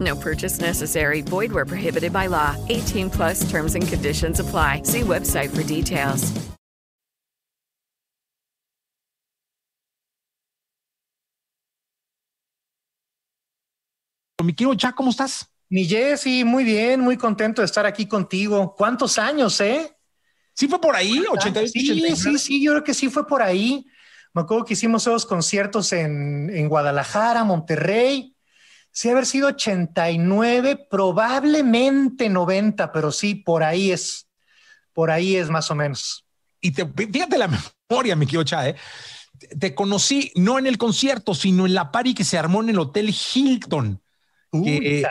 No purchase necessary. Void where prohibited by law. 18 plus terms and conditions apply. See website for details. Mi querido Jack, ¿cómo estás? Mi Jessy, muy bien, muy contento de estar aquí contigo. ¿Cuántos años, eh? Sí fue por ahí, 88, sí, Sí, sí, yo creo que sí fue por ahí. Me acuerdo que hicimos esos conciertos en, en Guadalajara, Monterrey. Sí, haber sido 89, probablemente 90, pero sí, por ahí es, por ahí es más o menos. Y te, fíjate la memoria, mi querido ¿eh? Te conocí no en el concierto, sino en la party que se armó en el Hotel Hilton. que,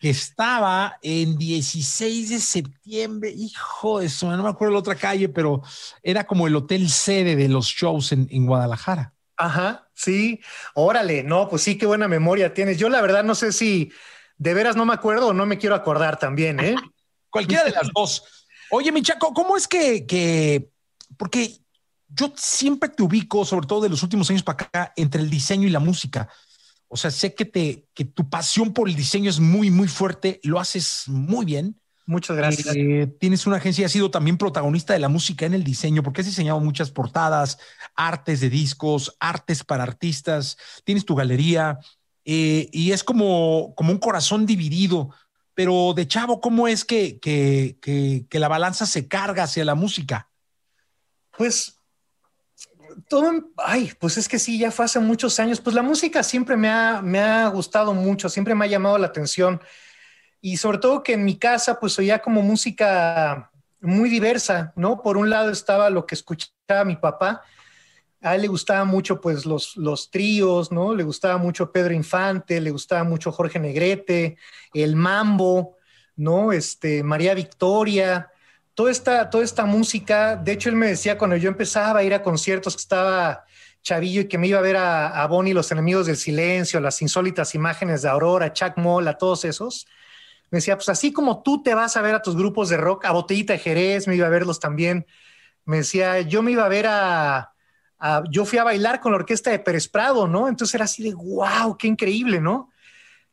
que, estaba en 16 de septiembre, hijo de eso, no me acuerdo la otra calle, pero era como el hotel sede de los shows en, en Guadalajara. Ajá, sí, órale, no, pues sí, qué buena memoria tienes. Yo la verdad no sé si de veras no me acuerdo o no me quiero acordar también, ¿eh? Cualquiera de las dos. Oye, mi Chaco, ¿cómo es que, que, porque yo siempre te ubico, sobre todo de los últimos años para acá, entre el diseño y la música. O sea, sé que, te, que tu pasión por el diseño es muy, muy fuerte, lo haces muy bien. Muchas gracias. Eh, tienes una agencia y has sido también protagonista de la música en el diseño, porque has diseñado muchas portadas, artes de discos, artes para artistas, tienes tu galería eh, y es como, como un corazón dividido. Pero de chavo, ¿cómo es que, que, que, que la balanza se carga hacia la música? Pues todo, ay, pues es que sí, ya fue hace muchos años. Pues la música siempre me ha, me ha gustado mucho, siempre me ha llamado la atención. Y sobre todo que en mi casa, pues oía como música muy diversa, ¿no? Por un lado estaba lo que escuchaba mi papá. A él le gustaba mucho, pues, los, los tríos, ¿no? Le gustaba mucho Pedro Infante, le gustaba mucho Jorge Negrete, el mambo, ¿no? Este, María Victoria, toda esta, toda esta música, de hecho él me decía cuando yo empezaba a ir a conciertos que estaba chavillo y que me iba a ver a, a Bonnie, los enemigos del silencio, las insólitas imágenes de Aurora, Chuck Moll, a todos esos, me decía, pues así como tú te vas a ver a tus grupos de rock, a Botellita de Jerez, me iba a verlos también, me decía, yo me iba a ver a, yo fui a bailar con la orquesta de Pérez Prado, ¿no? Entonces era así de, wow, qué increíble, ¿no?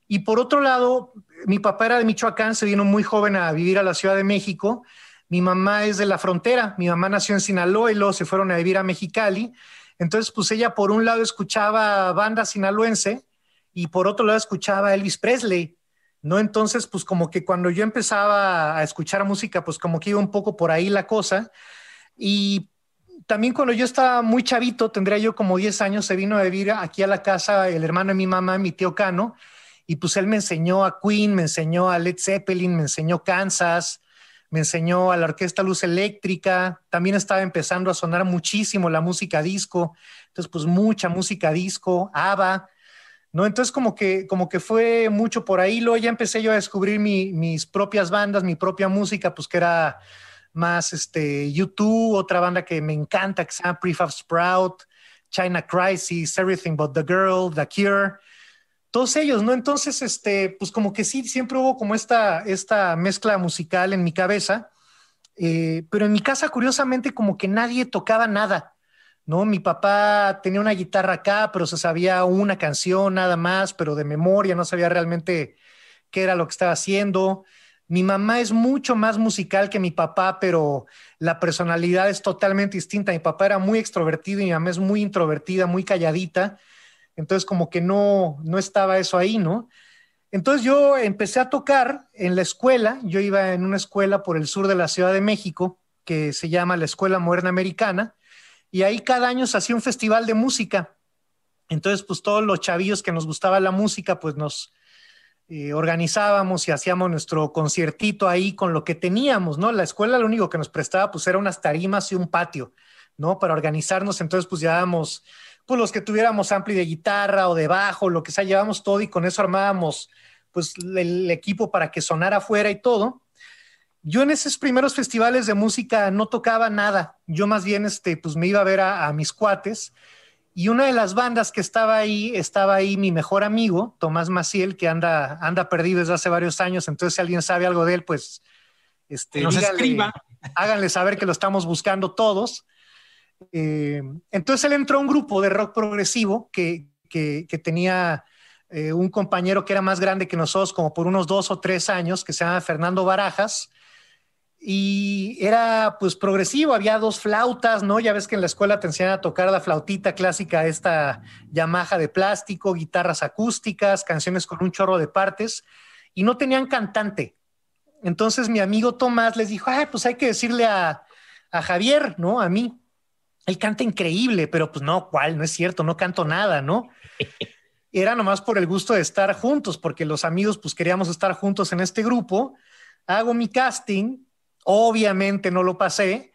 Y por otro lado, mi papá era de Michoacán, se vino muy joven a vivir a la Ciudad de México, mi mamá es de la frontera, mi mamá nació en Sinaloa y luego se fueron a vivir a Mexicali. Entonces, pues ella por un lado escuchaba banda sinaloense y por otro lado escuchaba Elvis Presley, ¿no? Entonces, pues como que cuando yo empezaba a escuchar música, pues como que iba un poco por ahí la cosa. Y también cuando yo estaba muy chavito, tendría yo como 10 años, se vino a vivir aquí a la casa el hermano de mi mamá, mi tío Cano, y pues él me enseñó a Queen, me enseñó a Led Zeppelin, me enseñó Kansas, me enseñó a la Orquesta Luz Eléctrica, también estaba empezando a sonar muchísimo la música disco, entonces pues mucha música disco, ABBA, ¿no? Entonces como que, como que fue mucho por ahí, luego ya empecé yo a descubrir mi, mis propias bandas, mi propia música, pues que era más este, YouTube, otra banda que me encanta, que se llama Prefab Sprout, China Crisis, Everything But the Girl, The Cure, todos ellos, ¿no? Entonces, este, pues como que sí, siempre hubo como esta, esta mezcla musical en mi cabeza, eh, pero en mi casa, curiosamente, como que nadie tocaba nada, ¿no? Mi papá tenía una guitarra acá, pero se sabía una canción nada más, pero de memoria, no sabía realmente qué era lo que estaba haciendo. Mi mamá es mucho más musical que mi papá, pero la personalidad es totalmente distinta. Mi papá era muy extrovertido y mi mamá es muy introvertida, muy calladita. Entonces como que no, no estaba eso ahí, ¿no? Entonces yo empecé a tocar en la escuela, yo iba en una escuela por el sur de la Ciudad de México, que se llama la Escuela Moderna Americana, y ahí cada año se hacía un festival de música. Entonces, pues todos los chavillos que nos gustaba la música, pues nos eh, organizábamos y hacíamos nuestro conciertito ahí con lo que teníamos, ¿no? La escuela lo único que nos prestaba, pues, era unas tarimas y un patio, ¿no? Para organizarnos, entonces, pues, llevábamos, pues, los que tuviéramos ampli de guitarra o de bajo, lo que sea, llevábamos todo y con eso armábamos, pues, el equipo para que sonara afuera y todo. Yo en esos primeros festivales de música no tocaba nada. Yo más bien, este, pues me iba a ver a, mis cuates. Y una de las bandas que estaba ahí, estaba ahí mi mejor amigo, Tomás Maciel, que anda, anda perdido desde hace varios años. Entonces, si alguien sabe algo de él, pues este, nos escriba. háganle saber que lo estamos buscando todos. Eh, entonces él entró a un grupo de rock progresivo que, que, tenía eh, un compañero que era más grande que nosotros, como por unos dos o tres años, que se llama Fernando Barajas y era pues progresivo, había dos flautas, ¿no? Ya ves que en la escuela te enseñan a tocar la flautita clásica, esta Yamaha de plástico, guitarras acústicas, canciones con un chorro de partes, y no tenían cantante. Entonces mi amigo Tomás les dijo, ay, pues hay que decirle a, a Javier, ¿no? A mí. Él canta increíble, pero pues no, ¿cuál? No es cierto, no canto nada, ¿no? Era nomás por el gusto de estar juntos, porque los amigos pues queríamos estar juntos en este grupo. Hago mi casting Obviamente no lo pasé,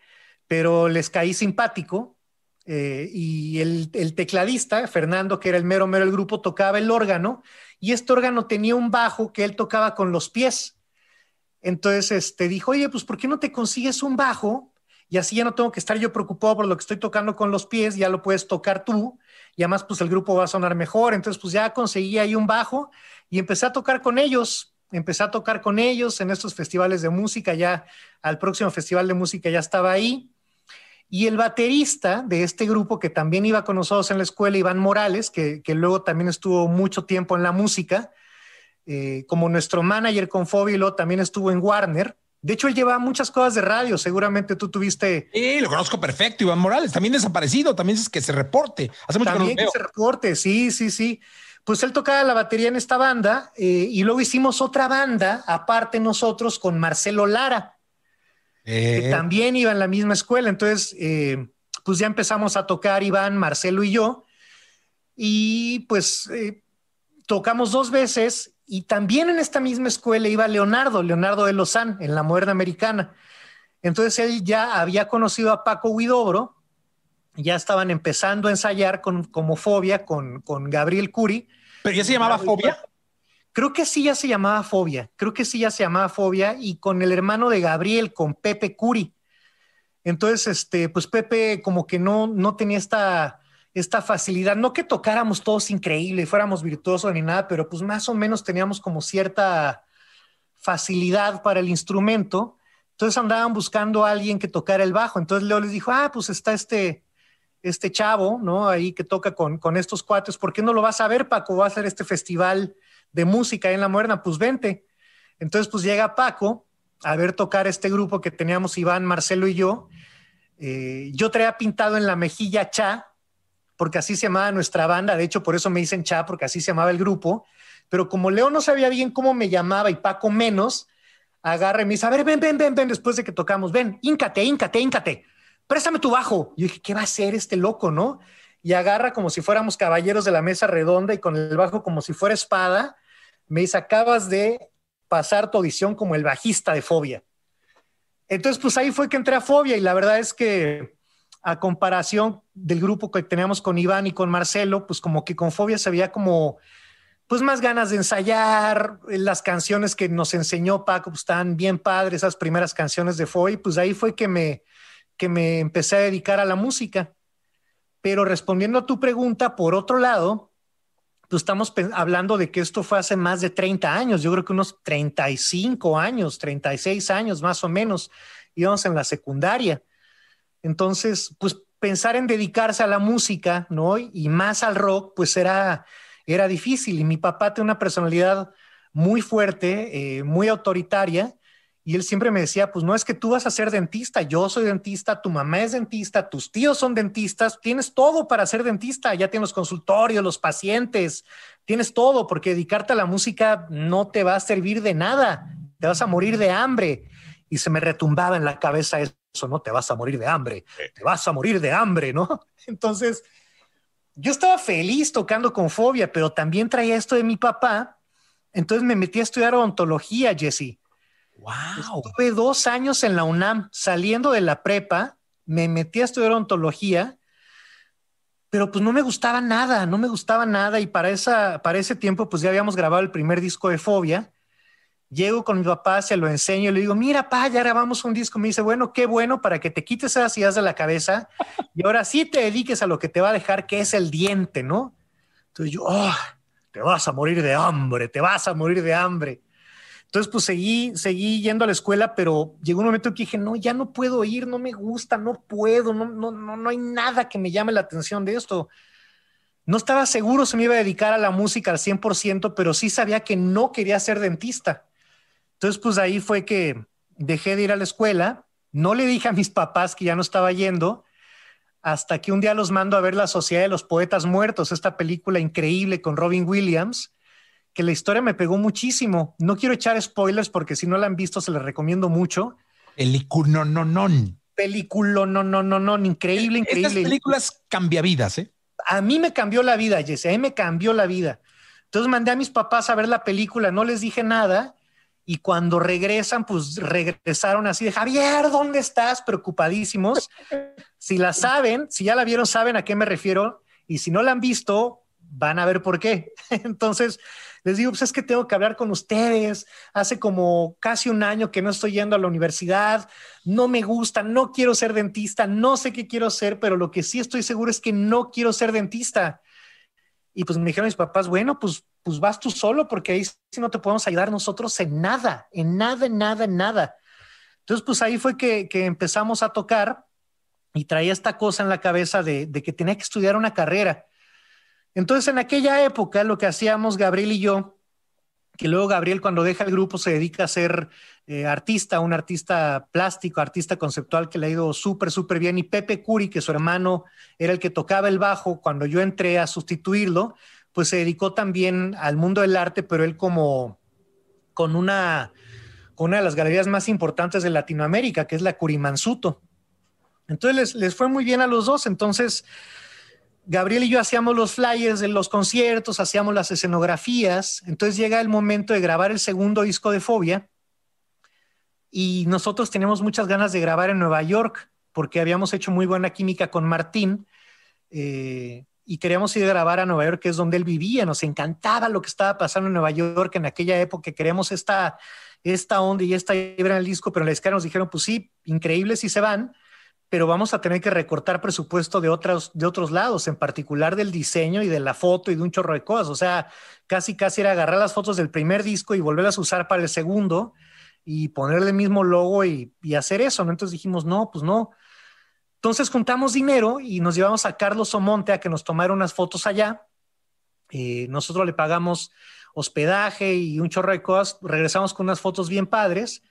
pero les caí simpático. Eh, y el, tecladista, Fernando, que era el mero mero del grupo, tocaba el órgano y este órgano tenía un bajo que él tocaba con los pies. Entonces este, dijo, oye, pues ¿por qué no te consigues un bajo? Y así ya no tengo que estar yo preocupado por lo que estoy tocando con los pies, ya lo puedes tocar tú y además pues el grupo va a sonar mejor. Entonces pues ya conseguí ahí un bajo y empecé a tocar con ellos empecé a tocar con ellos en estos festivales de música, ya al próximo festival de música ya estaba ahí. Y el baterista de este grupo que también iba con nosotros en la escuela, Iván Morales, que, luego también estuvo mucho tiempo en la música, eh, como nuestro manager con Fóbilo, también estuvo en Warner. De hecho, él llevaba muchas cosas de radio. Seguramente tú tuviste. Sí, lo conozco perfecto, Iván Morales. También desaparecido. También es que se reporte. Hace mucho también que, que se reporte. Sí, sí, sí pues él tocaba la batería en esta banda eh, y luego hicimos otra banda aparte nosotros con Marcelo Lara, que eh. también iba en la misma escuela. Entonces, eh, pues ya empezamos a tocar Iván, Marcelo y yo, y pues tocamos dos veces y también en esta misma escuela iba Leonardo, Leonardo de Lozán, en la moderna americana. Entonces él ya había conocido a Paco Huidobro, ya estaban empezando a ensayar con, como Fobia con, con Gabriel Curi. ¿Pero ya se llamaba Fobia? Creo que sí ya se llamaba Fobia, creo que sí ya se llamaba Fobia y con el hermano de Gabriel, con Pepe Curi. Entonces, este, pues Pepe como que no, no tenía esta, esta facilidad, no que tocáramos todos increíble y fuéramos virtuosos ni nada, pero pues más o menos teníamos como cierta facilidad para el instrumento. Entonces andaban buscando a alguien que tocara el bajo. Entonces Leo les dijo, ah, pues está este, este chavo, ¿no? Ahí que toca con, con estos cuates, ¿por qué no lo vas a ver, Paco? Va a hacer este festival de música en La Moderna, pues vente. Entonces, pues llega Paco a ver tocar este grupo que teníamos Iván, Marcelo y yo. Eh, yo traía pintado en la mejilla Cha, porque así se llamaba nuestra banda, de hecho por eso me dicen Cha, porque así se llamaba el grupo, pero como Leo no sabía bien cómo me llamaba y Paco menos, agarra y me dice, a ver, ven, ven, ven, ven, después de que tocamos, ven, íncate, íncate, íncate préstame tu bajo. Yo dije, ¿qué va a hacer este loco, no? Y agarra como si fuéramos caballeros de la mesa redonda y con el bajo como si fuera espada. Me dice, acabas de pasar tu audición como el bajista de Fobia. Entonces, pues ahí fue que entré a Fobia y la verdad es que a comparación del grupo que teníamos con Iván y con Marcelo, pues como que con Fobia se veía como pues más ganas de ensayar, las canciones que nos enseñó Paco pues estaban bien padres, esas primeras canciones de Fobia, pues ahí fue que me, que me empecé a dedicar a la música. Pero respondiendo a tu pregunta, por otro lado, pues estamos hablando de que esto fue hace más de 30 años, yo creo que unos 35 años, 36 años más o menos, íbamos en la secundaria. Entonces, pues pensar en dedicarse a la música, ¿no? Y más al rock, pues era, era difícil. Y mi papá tiene una personalidad muy fuerte, eh, muy autoritaria, y él siempre me decía, pues no es que tú vas a ser dentista, yo soy dentista, tu mamá es dentista, tus tíos son dentistas, tienes todo para ser dentista, ya tienes los consultorios, los pacientes, tienes todo, porque dedicarte a la música no te va a servir de nada, te vas a morir de hambre. Y se me retumbaba en la cabeza eso ¿no? Te vas a morir de hambre, te vas a morir de hambre, ¿no? Entonces, yo estaba feliz tocando con fobia, pero también traía esto de mi papá. Entonces me metí a estudiar odontología, Jesse. Wow. Estuve dos años en la UNAM, saliendo de la prepa, me metí a estudiar odontología, pero pues no me gustaba nada, no me gustaba nada. Y para, esa, para ese tiempo, pues ya habíamos grabado el primer disco de Fobia. Llego con mi papá, se lo enseño, le digo, mira, pa, ya grabamos un disco. Me dice, bueno, qué bueno para que te quites esas ideas de la cabeza y ahora sí te dediques a lo que te va a dejar, que es el diente, ¿no? Entonces yo, oh, te vas a morir de hambre, te vas a morir de hambre. Entonces, pues seguí, seguí yendo a la escuela, pero llegó un momento que dije, no, ya no puedo ir, no me gusta, no puedo, no, no, no, no hay nada que me llame la atención de esto. No estaba seguro si me iba a dedicar a la música al 100%, pero sí sabía que no quería ser dentista. Entonces, pues ahí fue que dejé de ir a la escuela, no le dije a mis papás que ya no estaba yendo, hasta que un día los mando a ver La Sociedad de los Poetas Muertos, esta película increíble con Robin Williams, que la historia me pegó muchísimo. No quiero echar spoilers porque si no la han visto se les recomiendo mucho. Película, no, no, no. Película, no, no, no, no, increíble, increíble. Estas películas cambia vidas, ¿eh? A mí me cambió la vida, Jesse, a mí me cambió la vida. Entonces mandé a mis papás a ver la película, no les dije nada y cuando regresan, pues regresaron así de Javier, ¿dónde estás? Preocupadísimos. Si la saben, si ya la vieron, saben a qué me refiero. Y si no la han visto, van a ver por qué. Entonces, les digo, pues es que tengo que hablar con ustedes. Hace como casi un año que no estoy yendo a la universidad. No me gusta, no quiero ser dentista, no sé qué quiero ser, pero lo que sí estoy seguro es que no quiero ser dentista. Y pues me dijeron mis papás, bueno, pues, pues vas tú solo porque ahí sí no te podemos ayudar nosotros en nada, en nada, en nada, en nada. Entonces, pues ahí fue que, que empezamos a tocar y traía esta cosa en la cabeza de, que tenía que estudiar una carrera. Entonces, en aquella época, lo que hacíamos Gabriel y yo, que luego Gabriel cuando deja el grupo se dedica a ser eh, artista, un artista plástico, artista conceptual que le ha ido súper, súper bien, y Pepe Curi, que su hermano era el que tocaba el bajo cuando yo entré a sustituirlo, pues se dedicó también al mundo del arte, pero él como con una, con una de las galerías más importantes de Latinoamérica, que es la Curimansuto. Entonces les, les fue muy bien a los dos, entonces Gabriel y yo hacíamos los flyers de los conciertos, hacíamos las escenografías, entonces llega el momento de grabar el segundo disco de Fobia. Y nosotros teníamos muchas ganas de grabar en Nueva York porque habíamos hecho muy buena química con Martín eh, y queríamos ir a grabar a Nueva York, que es donde él vivía, nos encantaba lo que estaba pasando en Nueva York en aquella época, queríamos esta, esta onda y esta vibra en el disco, pero la escala nos dijeron, pues sí, increíble si se van, pero vamos a tener que recortar presupuesto de otros, de otros lados, en particular del diseño y de la foto y de un chorro de cosas. O sea, casi, casi era agarrar las fotos del primer disco y volverlas a usar para el segundo y ponerle el mismo logo y, y hacer eso. Entonces dijimos, no, pues no. Entonces juntamos dinero y nos llevamos a Carlos Omonte a que nos tomara unas fotos allá. Eh, nosotros le pagamos hospedaje y un chorro de cosas. Regresamos con unas fotos bien padres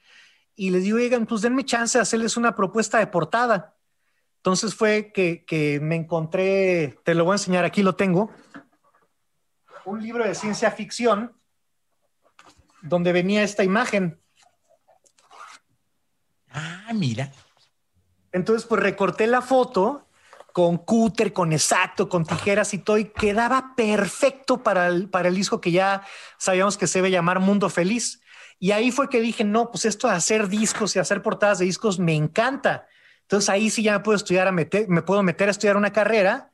y les digo, oigan, pues denme chance de hacerles una propuesta de portada. Entonces fue que, que, me encontré, te lo voy a enseñar, aquí lo tengo, un libro de ciencia ficción donde venía esta imagen. Ah, mira. Entonces, pues recorté la foto con cúter, con exacto, con tijeras y todo, y quedaba perfecto para el, para el disco que ya sabíamos que se debe llamar Mundo Feliz. Y ahí fue que dije, no, pues esto de hacer discos y hacer portadas de discos me encanta. Entonces ahí sí ya me puedo estudiar a meter, me puedo meter a estudiar una carrera,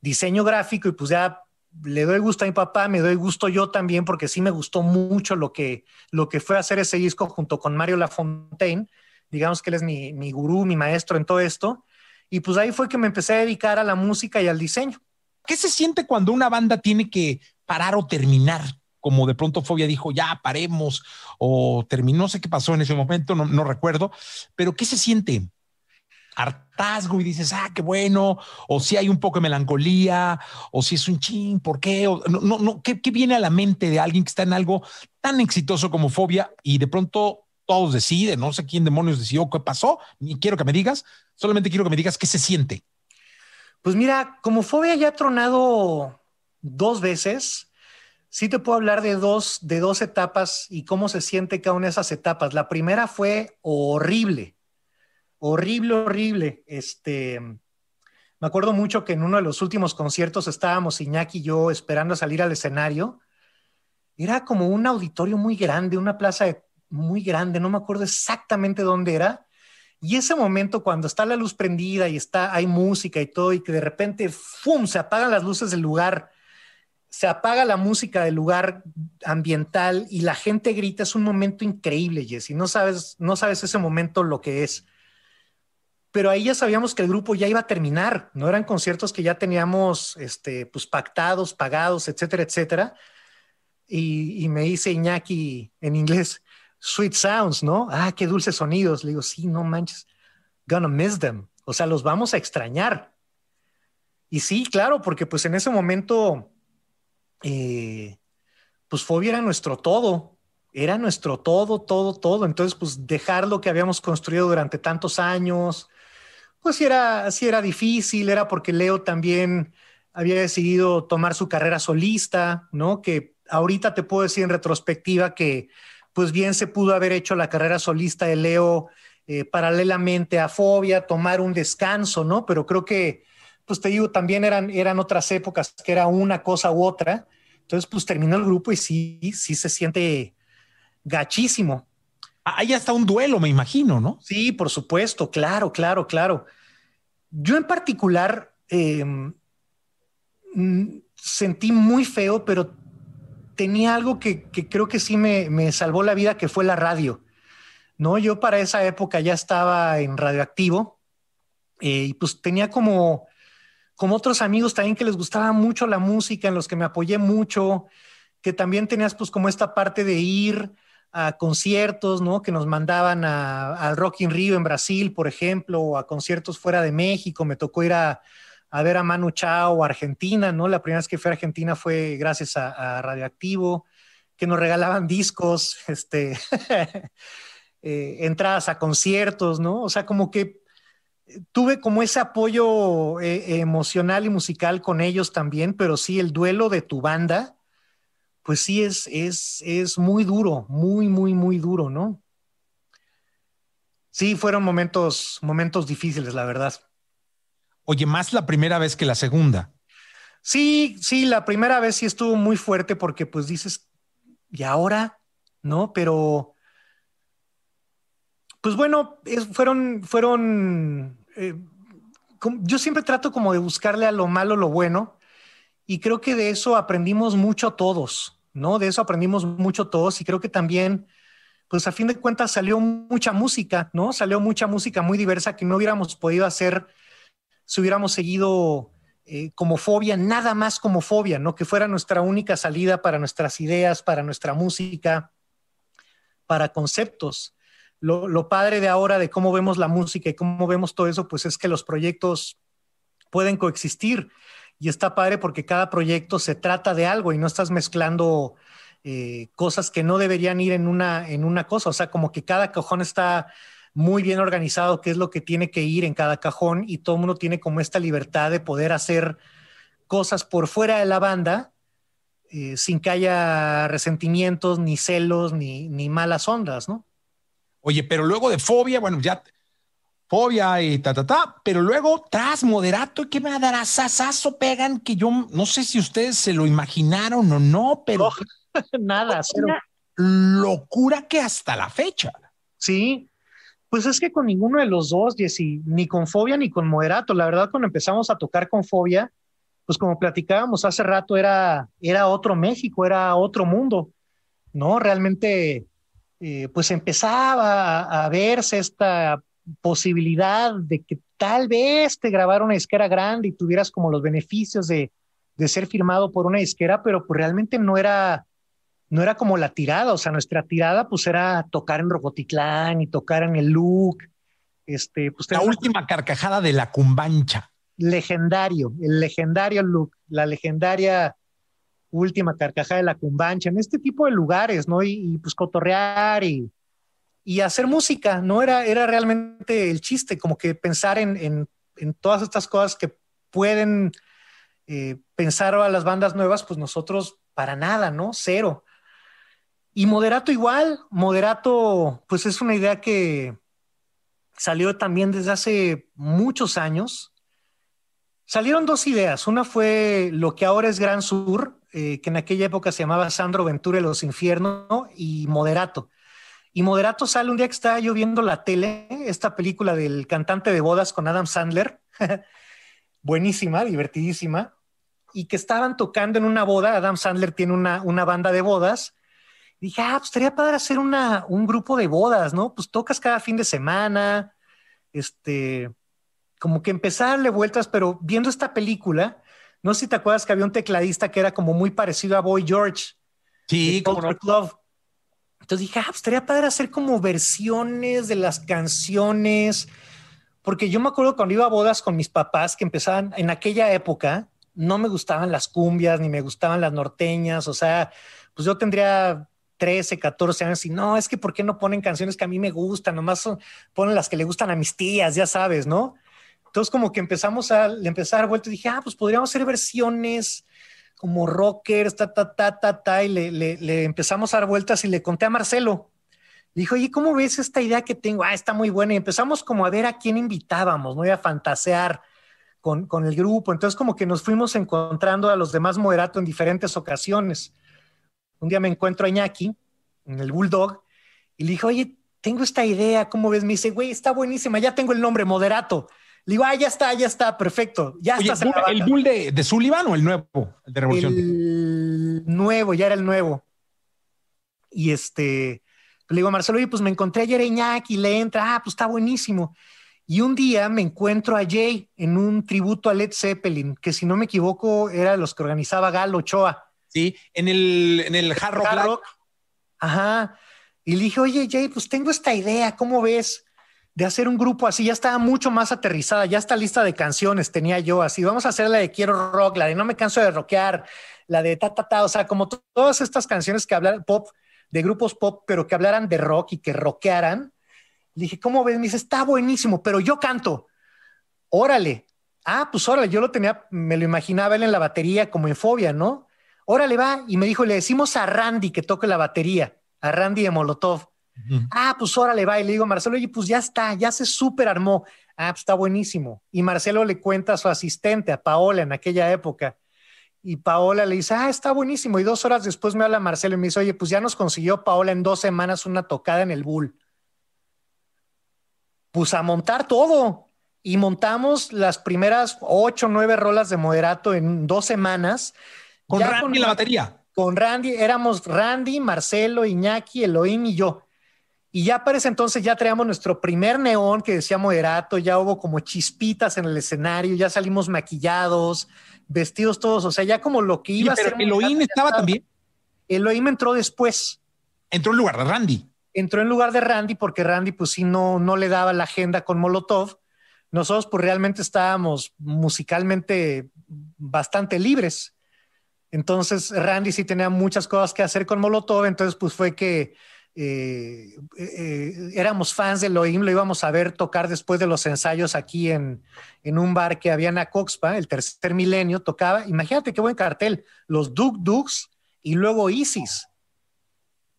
diseño gráfico y pues ya le doy gusto a mi papá, me doy gusto yo también porque sí me gustó mucho lo que, lo que fue hacer ese disco junto con Mario Lafontaine. Digamos que él es mi, mi gurú, mi maestro en todo esto. Y pues ahí fue que me empecé a dedicar a la música y al diseño. ¿Qué se siente cuando una banda tiene que parar o terminar? Como de pronto Fobia dijo, ya paremos, o terminó, sé qué pasó en ese momento, no, no recuerdo, pero ¿qué se siente? hartazgo y dices, ah, qué bueno, o si hay un poco de melancolía, o si es un chin, ¿por qué? O, no, no, no ¿qué, ¿qué, viene a la mente de alguien que está en algo tan exitoso como Fobia y de pronto todos deciden, no sé quién demonios decidió qué pasó, ni quiero que me digas, solamente quiero que me digas qué se siente. Pues mira, como Fobia ya ha tronado dos veces, sí te puedo hablar de dos, de dos etapas y cómo se siente cada una de esas etapas. La primera fue horrible, horrible, horrible. Este, me acuerdo mucho que en uno de los últimos conciertos estábamos Iñaki y yo esperando salir al escenario. Era como un auditorio muy grande, una plaza muy grande, no me acuerdo exactamente dónde era. Y ese momento cuando está la luz prendida y está hay música y todo y que de repente ¡fum! se apagan las luces del lugar se apaga la música del lugar ambiental y la gente grita, es un momento increíble, Jesse. No sabes, no sabes ese momento lo que es. Pero ahí ya sabíamos que el grupo ya iba a terminar, no eran conciertos que ya teníamos este, pues, pactados, pagados, etcétera, etcétera. Y, me dice Iñaki en inglés, sweet sounds, ¿no? Ah, qué dulces sonidos. Le digo, sí, no manches, gonna miss them. O sea, los vamos a extrañar. Y sí, claro, porque pues en ese momento eh, pues Fobia era nuestro todo, era nuestro todo, todo, todo. Entonces, pues dejar lo que habíamos construido durante tantos años, pues sí era, sí era difícil, era porque Leo también había decidido tomar su carrera solista, ¿no? Que ahorita te puedo decir en retrospectiva que pues bien se pudo haber hecho la carrera solista de Leo eh, paralelamente a Fobia, tomar un descanso, ¿no? Pero creo que pues te digo, también eran, eran otras épocas que era una cosa u otra. Entonces, pues terminó el grupo y sí, sí se siente gachísimo. Ahí hasta un duelo, me imagino, ¿no? Sí, por supuesto, claro, claro, claro. Yo en particular em, mm, sentí muy feo, pero tenía algo que, creo que sí me, salvó la vida, que fue la radio. ¿no? Yo para esa época ya estaba en radioactivo eh, y pues tenía como como otros amigos también que les gustaba mucho la música, en los que me apoyé mucho, que también tenías pues como esta parte de ir a conciertos, ¿no? Que nos mandaban al Rock in Rio en Brasil, por ejemplo, o a conciertos fuera de México. Me tocó ir a, ver a Manu Chao, Argentina, ¿no? La primera vez que fui a Argentina fue gracias a, Radioactivo, que nos regalaban discos, este, eh, entradas a conciertos, ¿no? O sea, como que tuve como ese apoyo eh, emocional y musical con ellos también, pero sí, el duelo de tu banda, pues sí es, es, es muy duro, muy, muy, muy duro, ¿no? Sí, fueron momentos, momentos difíciles, la verdad. Oye, más la primera vez que la segunda. Sí, sí, la primera vez sí estuvo muy fuerte porque pues dices, ¿y ahora? ¿No? Pero, pues bueno, fueron, fueron eh, yo siempre trato como de buscarle a lo malo lo bueno y creo que de eso aprendimos mucho todos, ¿no? De eso aprendimos mucho todos y creo que también, pues a fin de cuentas salió mucha música, ¿no? Salió mucha música muy diversa que no hubiéramos podido hacer si hubiéramos seguido eh, como fobia, nada más como fobia, ¿no? Que fuera nuestra única salida para nuestras ideas, para nuestra música, para conceptos lo, padre de ahora de cómo vemos la música y cómo vemos todo eso, pues es que los proyectos pueden coexistir y está padre porque cada proyecto se trata de algo y no estás mezclando eh, cosas que no deberían ir en una, en una cosa, o sea, como que cada cajón está muy bien organizado, qué es lo que tiene que ir en cada cajón y todo el mundo tiene como esta libertad de poder hacer cosas por fuera de la banda eh, sin que haya resentimientos, ni celos, ni, ni malas ondas, ¿no? Oye, pero luego de fobia, bueno, ya fobia y ta, ta, ta, pero luego tras moderato, ¿qué me dará? Sasazo pegan que yo no sé si ustedes se lo imaginaron o no, pero nada, cero. locura que hasta la fecha. Sí, pues es que con ninguno de los dos, Jessy, ni con fobia ni con moderato. La verdad, cuando empezamos a tocar con fobia, pues como platicábamos hace rato, era, era otro México, era otro mundo, ¿no? Realmente eh, pues empezaba a, verse esta posibilidad de que tal vez te grabara una disquera grande y tuvieras como los beneficios de, ser firmado por una disquera, pero pues realmente no era, no era como la tirada, o sea, nuestra tirada pues era tocar en Roboticlán y tocar en el Look. Este, pues, la última carcajada de la cumbancha. Legendario, el legendario Look, la legendaria última carcajada de la cumbancha, en este tipo de lugares, ¿no? Y, pues cotorrear y, y, hacer música, ¿no? Era, era realmente el chiste, como que pensar en, en, en todas estas cosas que pueden eh, pensar a las bandas nuevas, pues nosotros para nada, ¿no? Cero. Y moderato igual, moderato, pues es una idea que, salió también desde hace muchos años. Salieron dos ideas. Una fue lo que ahora es Gran Sur, eh, que en aquella época se llamaba Sandro Ventura y los Infiernos, y Moderato. Y Moderato sale un día que estaba yo viendo la tele, esta película del cantante de bodas con Adam Sandler, buenísima, divertidísima, y que estaban tocando en una boda. Adam Sandler tiene una, una banda de bodas. Y dije, ah, pues padre hacer una, un grupo de bodas, ¿no? Pues tocas cada fin de semana, este, como que empezar a darle vueltas, pero viendo esta película, no sé si te acuerdas que había un tecladista que era como muy parecido a Boy George. Sí, como no. Club. Entonces dije, ah, pues estaría padre hacer como versiones de las canciones, porque yo me acuerdo cuando iba a bodas con mis papás que empezaban en aquella época, no me gustaban las cumbias ni me gustaban las norteñas, o sea, pues yo tendría 13, 14 años y no, es que ¿por qué no ponen canciones que a mí me gustan? Nomás ponen las que le gustan a mis tías, ya sabes, ¿no? Entonces como que empezamos a, le empezar a dar vuelta y dije, ah, pues podríamos hacer versiones como rockers, ta, ta, ta, ta, ta, y le, le, empezamos a dar vueltas y le conté a Marcelo. Le dijo, oye, ¿cómo ves esta idea que tengo? Ah, está muy buena. Y empezamos como a ver a quién invitábamos, ¿no? Y a fantasear con, con el grupo. Entonces como que nos fuimos encontrando a los demás moderato en diferentes ocasiones. Un día me encuentro a Iñaki en el Bulldog y le dije, oye, tengo esta idea, ¿cómo ves? Me dice, güey, está buenísima, ya tengo el nombre, Moderato. Le digo, ah, ya está, ya está, perfecto. Ya está. ¿El bull de, de, Sullivan o el nuevo el de Revolución? El nuevo, ya era el nuevo. Y este, le digo a Marcelo, oye, pues me encontré ayer Iñaki, le entra, ah, pues está buenísimo. Y un día me encuentro a Jay en un tributo a Led Zeppelin, que si no me equivoco era los que organizaba Galo Ochoa. Sí, en el, en el Hard Rock. Ajá. Y le dije, oye, Jay, pues tengo esta idea, ¿cómo ves? De hacer un grupo así, ya estaba mucho más aterrizada, ya esta lista de canciones tenía yo así, vamos a hacer la de Quiero Rock, la de No me canso de rockear, la de ta, ta, ta, o sea, como todas estas canciones que hablan pop, de grupos pop, pero que hablaran de rock y que rockearan. Le dije, ¿cómo ves? Me dice, está buenísimo, pero yo canto. Órale. Ah, pues órale, yo lo tenía, me lo imaginaba él en la batería como en fobia, ¿no? Órale, va. Y me dijo, le decimos a Randy que toque la batería, a Randy de Molotov. Ah, pues órale, va. Y le digo a Marcelo, oye, pues ya está, ya se súper armó. Ah, pues está buenísimo. Y Marcelo le cuenta a su asistente, a Paola, en aquella época. Y Paola le dice, ah, está buenísimo. Y dos horas después me habla Marcelo y me dice, oye, pues ya nos consiguió Paola en dos semanas una tocada en el Bull. Pues a montar todo. Y montamos las primeras ocho, nueve rolas de moderato en dos semanas. Con Randy en la batería. Con Randy, éramos Randy, Marcelo, Iñaki, Elohim y yo. Y ya para ese entonces ya traíamos nuestro primer neón que decía moderato, ya hubo como chispitas en el escenario, ya salimos maquillados, vestidos todos, o sea, ya como lo que iba a ser. Elohim estaba también. Elohim entró después. Entró en lugar de Randy. Entró en lugar de Randy porque Randy pues sí no, no le daba la agenda con Molotov. Nosotros pues realmente estábamos musicalmente bastante libres. Entonces Randy sí tenía muchas cosas que hacer con Molotov, entonces pues fue que eh, eh, éramos fans de Elohim, lo íbamos a ver tocar después de los ensayos aquí en, un bar que había en Acoxpa, el tercer milenio, tocaba, imagínate qué buen cartel, los Duk Duks y luego Isis.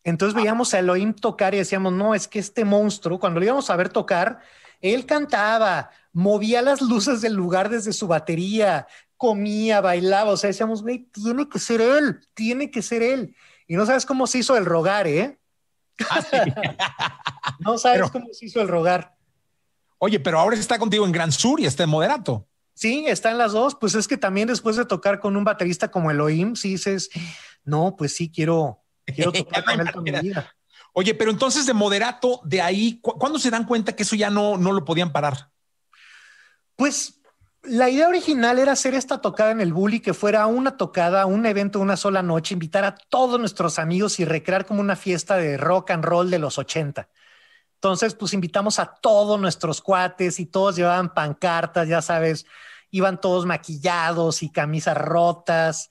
Entonces veíamos a Elohim tocar y decíamos, no, es que este monstruo, cuando lo íbamos a ver tocar, él cantaba, movía las luces del lugar desde su batería, comía, bailaba, o sea, decíamos, güey, tiene que ser él, tiene que ser él. Y no sabes cómo se hizo el rogar, ¿eh? Ah, no sabes cómo se hizo el rogar. Oye, pero ahora está contigo en Gran Sur y está en Moderato. Sí, está en las dos. Pues es que también después de tocar con un baterista como Elohim, sí dices, no, pues sí, quiero, quiero tocar con él toda mi vida. Oye, pero entonces de Moderato, de ahí, ¿cuándo se dan cuenta que eso ya no, no lo podían parar? Pues la idea original era hacer esta tocada en el Bully, que fuera una tocada, un evento, una sola noche, invitar a todos nuestros amigos y recrear como una fiesta de rock and roll de los 80. Entonces, pues invitamos a todos nuestros cuates y todos llevaban pancartas, ya sabes, iban todos maquillados y camisas rotas.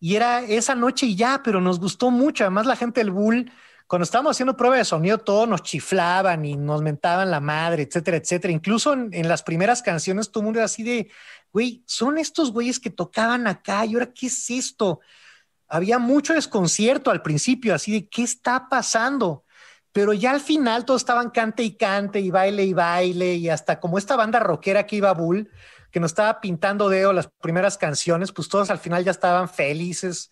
Y era esa noche y ya, pero nos gustó mucho. Además, la gente del Bull cuando estábamos haciendo prueba de sonido, todos nos chiflaban y nos mentaban la madre, etcétera, etcétera. Incluso en, las primeras canciones, todo el mundo era así de, güey, son estos güeyes que tocaban acá y ahora, ¿qué es esto? Había mucho desconcierto al principio, así de, ¿qué está pasando? pero ya al final todos estaban cante y cante y baile y baile y hasta como esta banda rockera que iba Bull, que nos estaba pintando dedo las primeras canciones, pues todos al final ya estaban felices,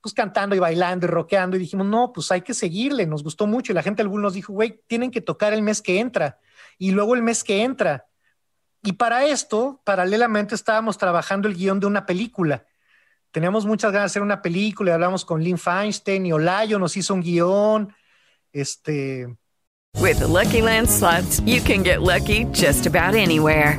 pues cantando y bailando y rockeando y dijimos, no, pues hay que seguirle, nos gustó mucho y la gente del Bull nos dijo, güey, tienen que tocar el mes que entra y luego el mes que entra. Y para esto, paralelamente estábamos trabajando el guion de una película. Teníamos muchas ganas de hacer una película y hablamos con Lynn Feinstein y Olayo nos hizo un guion. Este. With Lucky Land you can get lucky just about anywhere.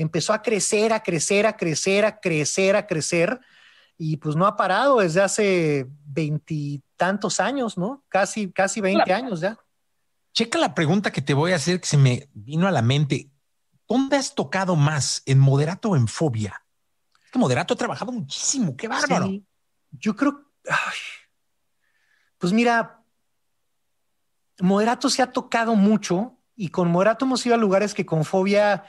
Empezó a crecer, a crecer, a crecer, a crecer, a crecer. Y pues no ha parado desde hace veintitantos años, ¿no? Casi, casi 20 años ya. Checa la pregunta que te voy a hacer que se me vino a la mente. ¿Dónde has tocado más? ¿En moderato o en fobia? que Moderato ha trabajado muchísimo, qué bárbaro. Sí, yo creo, pues mira, Moderato se ha tocado mucho y con Moderato hemos ido a lugares que con Fobia,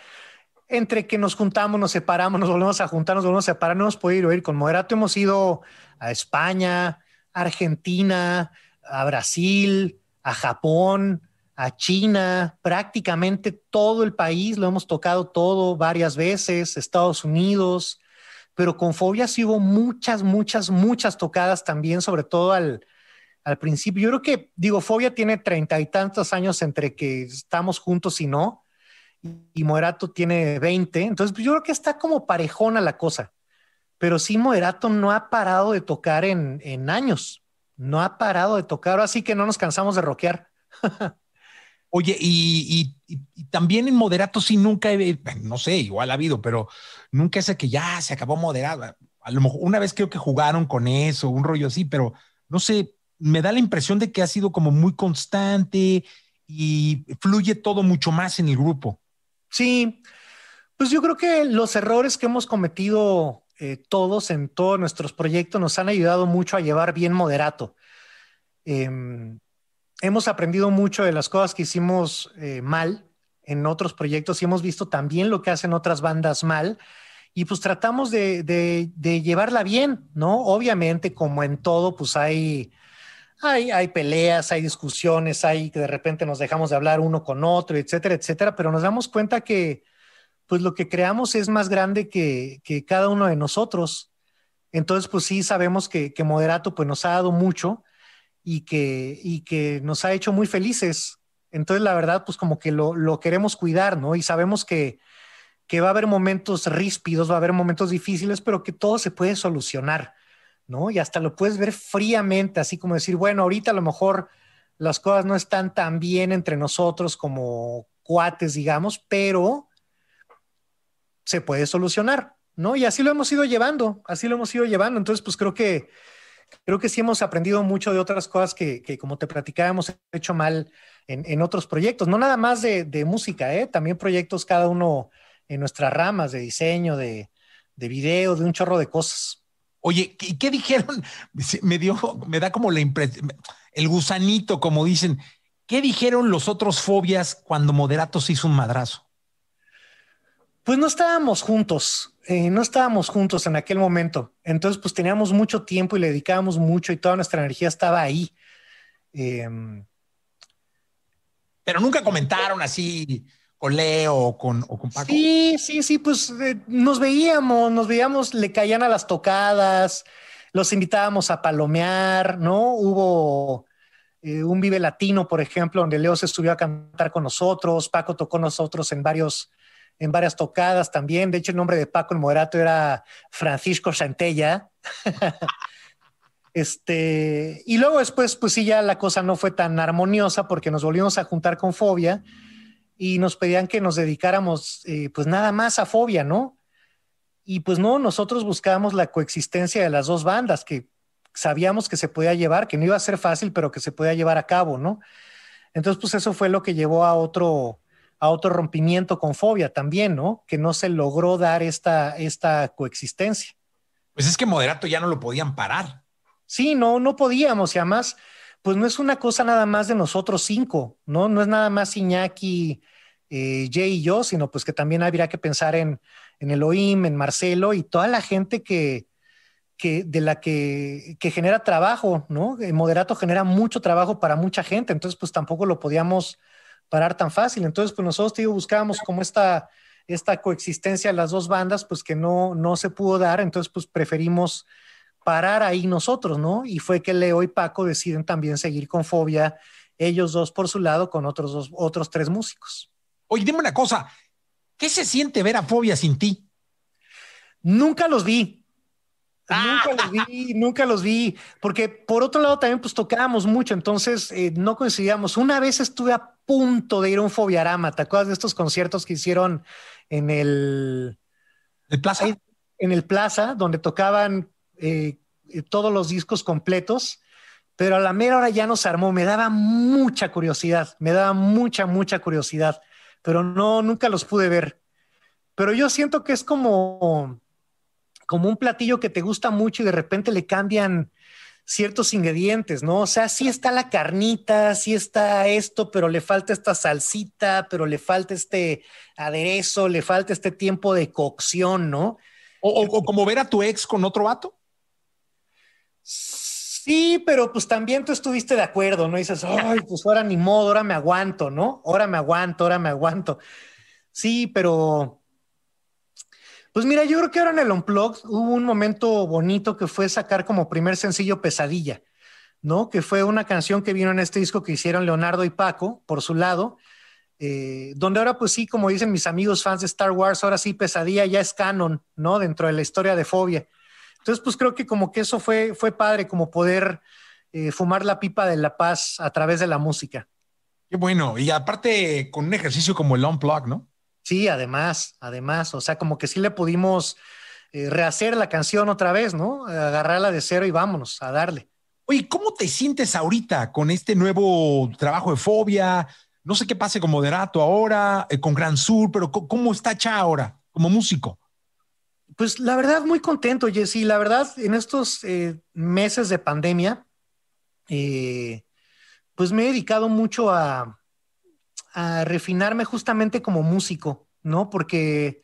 entre que nos juntamos, nos separamos, nos volvemos a juntar, nos volvemos a separar, no hemos podido ir. Con Moderato hemos ido a España, Argentina, a Brasil, a Japón, a China, prácticamente todo el país, lo hemos tocado todo varias veces, Estados Unidos, pero con Fobia sí hubo muchas, muchas, muchas tocadas también, sobre todo al, al principio. Yo creo que, digo, Fobia tiene treinta y tantos años entre que estamos juntos y no, y Moderato tiene veinte, entonces pues, yo creo que está como parejona la cosa, pero sí Moderato no ha parado de tocar en, años, no ha parado de tocar, así que no nos cansamos de rockear. Oye, y, también en moderato sí nunca, no sé, igual ha habido, pero nunca ese que ya se acabó moderado. A lo mejor una vez creo que jugaron con eso, un rollo así, pero no sé, me da la impresión de que ha sido como muy constante y fluye todo mucho más en el grupo. Sí, pues yo creo que los errores que hemos cometido eh, todos en todos nuestros proyectos nos han ayudado mucho a llevar bien moderato. Em, hemos aprendido mucho de las cosas que hicimos eh, mal en otros proyectos y hemos visto también lo que hacen otras bandas mal y pues tratamos de, de, llevarla bien, ¿no? Obviamente, como en todo, pues hay, hay, hay peleas, hay discusiones, hay que de repente nos dejamos de hablar uno con otro, etcétera, etcétera, pero nos damos cuenta que pues lo que creamos es más grande que, que cada uno de nosotros. Entonces, pues sí, sabemos que, que Moderato pues nos ha dado mucho y que, y que nos ha hecho muy felices. Entonces, la verdad, pues como que lo, lo queremos cuidar, ¿no? Y sabemos que, que va a haber momentos ríspidos, va a haber momentos difíciles, pero que todo se puede solucionar, Y hasta lo puedes ver fríamente, así como decir, bueno, ahorita a lo mejor las cosas no están tan bien entre nosotros como cuates, digamos, pero se puede solucionar, ¿no? Y así lo hemos ido llevando, así lo hemos ido llevando. Entonces, pues creo que creo que sí hemos aprendido mucho de otras cosas que, que como te platicaba, hemos hecho mal en, en otros proyectos, no nada más de, de, música, ¿eh? también proyectos cada uno en nuestras ramas de diseño, de, de video, de un chorro de cosas. Oye, ¿y qué dijeron? Me dio, me da como la impresión, el gusanito, como dicen. ¿Qué dijeron los otros fobias cuando Moderato se hizo un madrazo? Pues no estábamos juntos, eh, no estábamos juntos en aquel momento. Entonces, pues teníamos mucho tiempo y le dedicábamos mucho y toda nuestra energía estaba ahí. Em, Pero nunca comentaron así con Leo o con, o con Paco. Sí, sí, sí, pues eh, nos veíamos, nos veíamos, le caían a las tocadas, los invitábamos a palomear, ¿no? Hubo eh, un Vive Latino, por ejemplo, donde Leo se subió a cantar con nosotros, Paco tocó nosotros en varios en varias tocadas también. De hecho, el nombre de Paco el Moderato era Francisco Santella. este, y luego después, pues sí, ya la cosa no fue tan armoniosa porque nos volvimos a juntar con Fobia y nos pedían que nos dedicáramos eh, pues nada más a Fobia, ¿no? Y pues no, nosotros buscábamos la coexistencia de las dos bandas, que, sabíamos que se podía llevar, que no iba a ser fácil, pero que se podía llevar a cabo, ¿no? Entonces, pues eso fue lo que llevó a otro, a otro rompimiento con fobia también, ¿no? Que no se logró dar esta, esta coexistencia. Pues es que moderato ya no lo podían parar. Sí, no, no podíamos y además, pues no es una cosa nada más de nosotros cinco, ¿no? No es nada más Iñaki, eh, Jay y yo, sino pues que también habría que pensar en, en Elohim, en Marcelo y toda la gente que, que de la que, que, genera trabajo, ¿no? El moderato genera mucho trabajo para mucha gente, entonces pues tampoco lo podíamos parar tan fácil. Entonces pues nosotros, buscábamos como esta, esta coexistencia de las dos bandas, pues que no, no se pudo dar, entonces pues preferimos parar ahí nosotros, ¿no? Y fue que Leo y Paco deciden también seguir con Fobia, ellos dos por su lado, con otros dos, otros tres músicos. Oye, dime una cosa, ¿qué se siente ver a Fobia sin ti? Nunca los vi. Nunca los vi, nunca los vi, porque por otro lado también pues tocábamos mucho, entonces eh, no coincidíamos. Una vez estuve a punto de ir a un Fobiarama, ¿te acuerdas de estos conciertos que hicieron en el... ¿El Plaza? En el Plaza, donde tocaban eh, eh, todos los discos completos, pero a la mera hora ya no se armó. Me daba mucha curiosidad, me daba mucha, mucha curiosidad, pero no, nunca los pude ver. Pero yo siento que es como, como un platillo que te gusta mucho y de repente le cambian ciertos ingredientes, ¿no? O sea, sí está la carnita, sí está esto, pero le falta esta salsita, pero le falta este aderezo, le falta este tiempo de cocción, ¿no? O, o como ver a tu ex con otro vato. Pero pues también tú estuviste de acuerdo, ¿no? dices, ay, pues ahora ni modo, ahora me aguanto, ¿no? Ahora me aguanto, ahora me aguanto. Sí, pero pues mira, yo creo que ahora en el Unplugged hubo un momento bonito que fue sacar como primer sencillo Pesadilla, ¿no? Que fue una canción que vino en este disco que hicieron Leonardo y Paco por su lado, eh, donde ahora pues sí, como dicen mis amigos fans de Star Wars, ahora sí Pesadilla ya es canon, ¿no? Dentro de la historia de Fobia. Entonces, pues creo que como que eso fue, fue padre, como poder eh, fumar la pipa de la paz a través de la música. Qué bueno. Y aparte, con un ejercicio como el Unplug, ¿no? Sí, además, además. O sea, como que sí le pudimos eh, rehacer la canción otra vez, ¿no? Agarrarla de cero y vámonos a darle. Oye, ¿cómo te sientes ahorita con este nuevo trabajo de Fobia? No sé qué pase con Moderato ahora, eh, con Gran Sur, pero ¿cómo está Cha ahora como músico? Pues la verdad, muy contento, Jesse. La verdad, en estos eh, meses de pandemia, eh, pues me he dedicado mucho a, refinarme justamente como músico, ¿no? Porque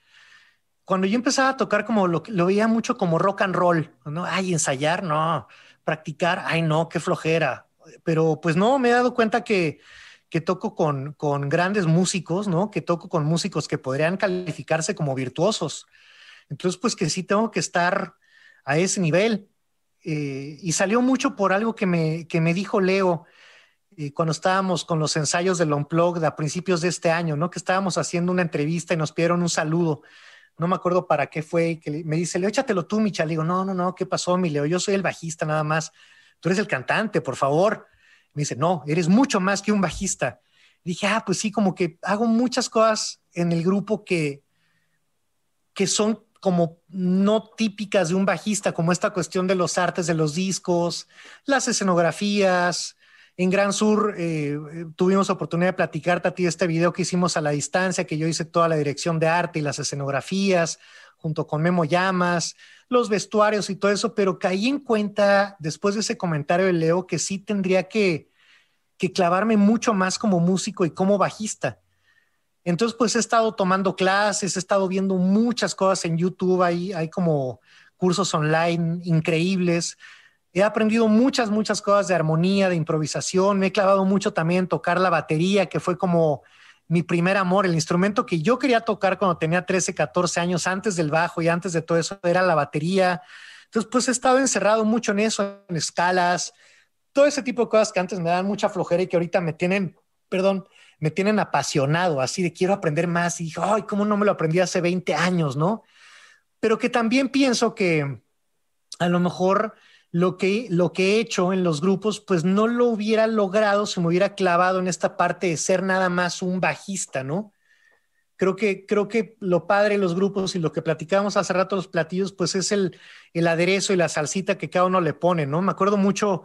cuando yo empezaba a tocar como lo, lo veía mucho como rock and roll, ¿no? Ay, ensayar, no, practicar, ay, no, qué flojera. Pero pues no, me he dado cuenta que, que toco con, con grandes músicos, ¿no? Que toco con músicos que podrían calificarse como virtuosos. Entonces, pues que sí tengo que estar a ese nivel. Eh, y salió mucho por algo que me, que me dijo Leo eh, cuando estábamos con los ensayos del Unplugged a principios de este año, ¿no? Que estábamos haciendo una entrevista y nos pidieron un saludo. No me acuerdo para qué fue. Que me dice, Leo, échatelo tú, Micha. Le digo, no, no, no, ¿qué pasó, mi Leo? Yo soy el bajista nada más. Tú eres el cantante, por favor. Me dice, no, eres mucho más que un bajista. dije, ah, pues sí, como que hago muchas cosas en el grupo que, que son como no típicas de un bajista, como esta cuestión de los artes de los discos, las escenografías. En Gran Sur eh, tuvimos oportunidad de platicarte a ti este video que hicimos a la distancia, que yo hice toda la dirección de arte y las escenografías, junto con Memo Llamas, los vestuarios y todo eso, pero caí en cuenta después de ese comentario de Leo que sí tendría que, que clavarme mucho más como músico y como bajista entonces, pues he estado tomando clases, he estado viendo muchas cosas en YouTube, hay, como cursos online increíbles. He aprendido muchas, muchas cosas de armonía, de improvisación. Me he clavado mucho también en tocar la batería, que fue como mi primer amor, el instrumento que yo quería tocar cuando tenía 13, 14 años, antes del bajo y antes de todo eso, era la batería. Entonces, pues he estado encerrado mucho en eso, en escalas, todo ese tipo de cosas que antes me daban mucha flojera y que ahorita me tienen, perdón, me tienen apasionado, así de quiero aprender más. Y ay, ¿cómo no me lo aprendí hace 20 años, no? Pero que también pienso que a lo mejor lo que, lo que he hecho en los grupos, pues no lo hubiera logrado si me hubiera clavado en esta parte de ser nada más un bajista, ¿no? creo que, creo que lo padre de los grupos y lo que platicábamos hace rato los platillos, pues es el, el aderezo y la salsita que cada uno le pone, ¿no? Me acuerdo mucho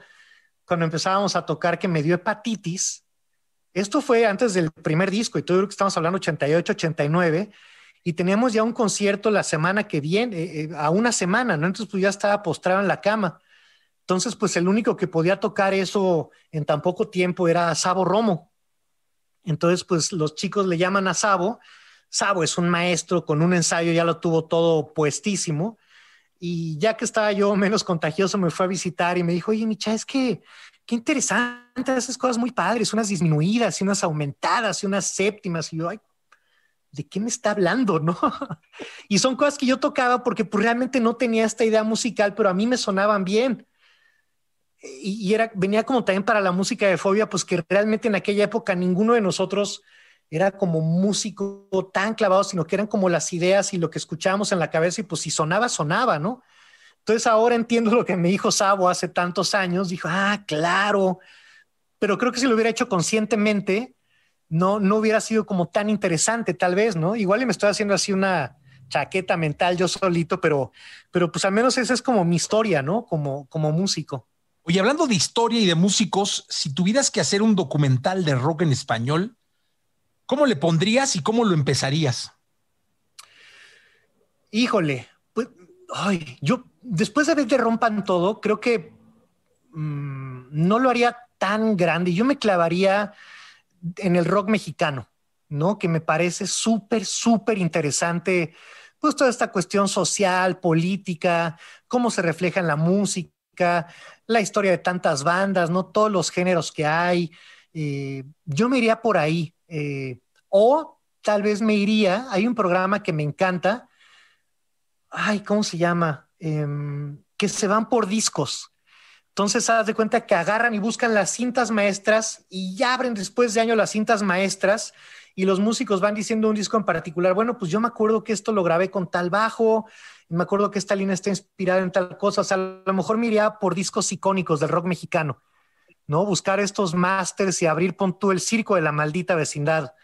cuando empezábamos a tocar que me dio hepatitis. Esto fue antes del primer disco y todo lo que estamos hablando 88, 89 y teníamos ya un concierto la semana que viene, eh, eh, a una semana, ¿no? Entonces pues ya estaba postrado en la cama. Entonces pues el único que podía tocar eso en tan poco tiempo era Sabo Romo. Entonces pues los chicos le llaman a Sabo Sabo es un maestro con un ensayo, ya lo tuvo todo puestísimo. Y ya que estaba yo menos contagioso, me fue a visitar y me dijo, oye, Micha, es que qué interesante, esas cosas muy padres, unas disminuidas y unas aumentadas y unas séptimas. Y yo, ay, ¿de qué me está hablando? ¿No? y son cosas que yo tocaba porque pues, realmente no tenía esta idea musical, pero a mí me sonaban bien. Y, y, era, venía como también para la música de fobia, pues que realmente en aquella época ninguno de nosotros era como músico tan clavado, sino que eran como las ideas y lo que escuchábamos en la cabeza y pues si sonaba, sonaba, ¿no? Entonces ahora entiendo lo que me dijo Sabo hace tantos años, dijo, ah, claro, pero creo que si lo hubiera hecho conscientemente, no, no hubiera sido como tan interesante, tal vez, ¿no? Igual y me estoy haciendo así una chaqueta mental yo solito, pero, pero pues al menos esa es como mi historia, ¿no? Como, como músico. Oye, hablando de historia y de músicos, si tuvieras que hacer un documental de rock en español, ¿Cómo le pondrías y cómo lo empezarías? Híjole, pues, ay, yo después de ver que rompan todo, creo que mmm, no lo haría tan grande. Yo me clavaría en el rock mexicano, ¿no? Que me parece súper, súper interesante, pues toda esta cuestión social, política, cómo se refleja en la música, la historia de tantas bandas, ¿no? Todos los géneros que hay. Eh, yo me iría por ahí. Eh, o tal vez me iría, hay un programa que me encanta, ay, ¿cómo se llama? Em, que se van por discos. Entonces, haz de cuenta que agarran y buscan las cintas maestras y ya abren después de año las cintas maestras y los músicos van diciendo un disco en particular. Bueno, pues yo me acuerdo que esto lo grabé con tal bajo, y me acuerdo que esta línea está inspirada en tal cosa. O sea, a lo mejor me iría por discos icónicos del rock mexicano, ¿no? Buscar estos masters y abrir, pon tú el circo de la maldita vecindad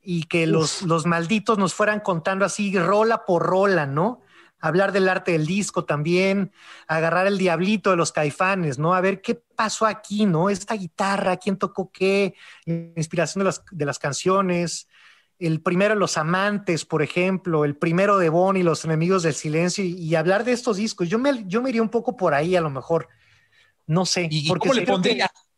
y que los, los, malditos nos fueran contando así rola por rola, ¿no? Hablar del arte del disco también, agarrar el diablito de los caifanes, ¿no? A ver qué pasó aquí, ¿no? Esta guitarra, quién tocó qué, la inspiración de las, de las canciones, el primero de los amantes, por ejemplo, el primero de Bonnie, los enemigos del silencio, y, y, hablar de estos discos. Yo me, yo me iría un poco por ahí a lo mejor, no sé. ¿Y, porque cómo le pondría? Que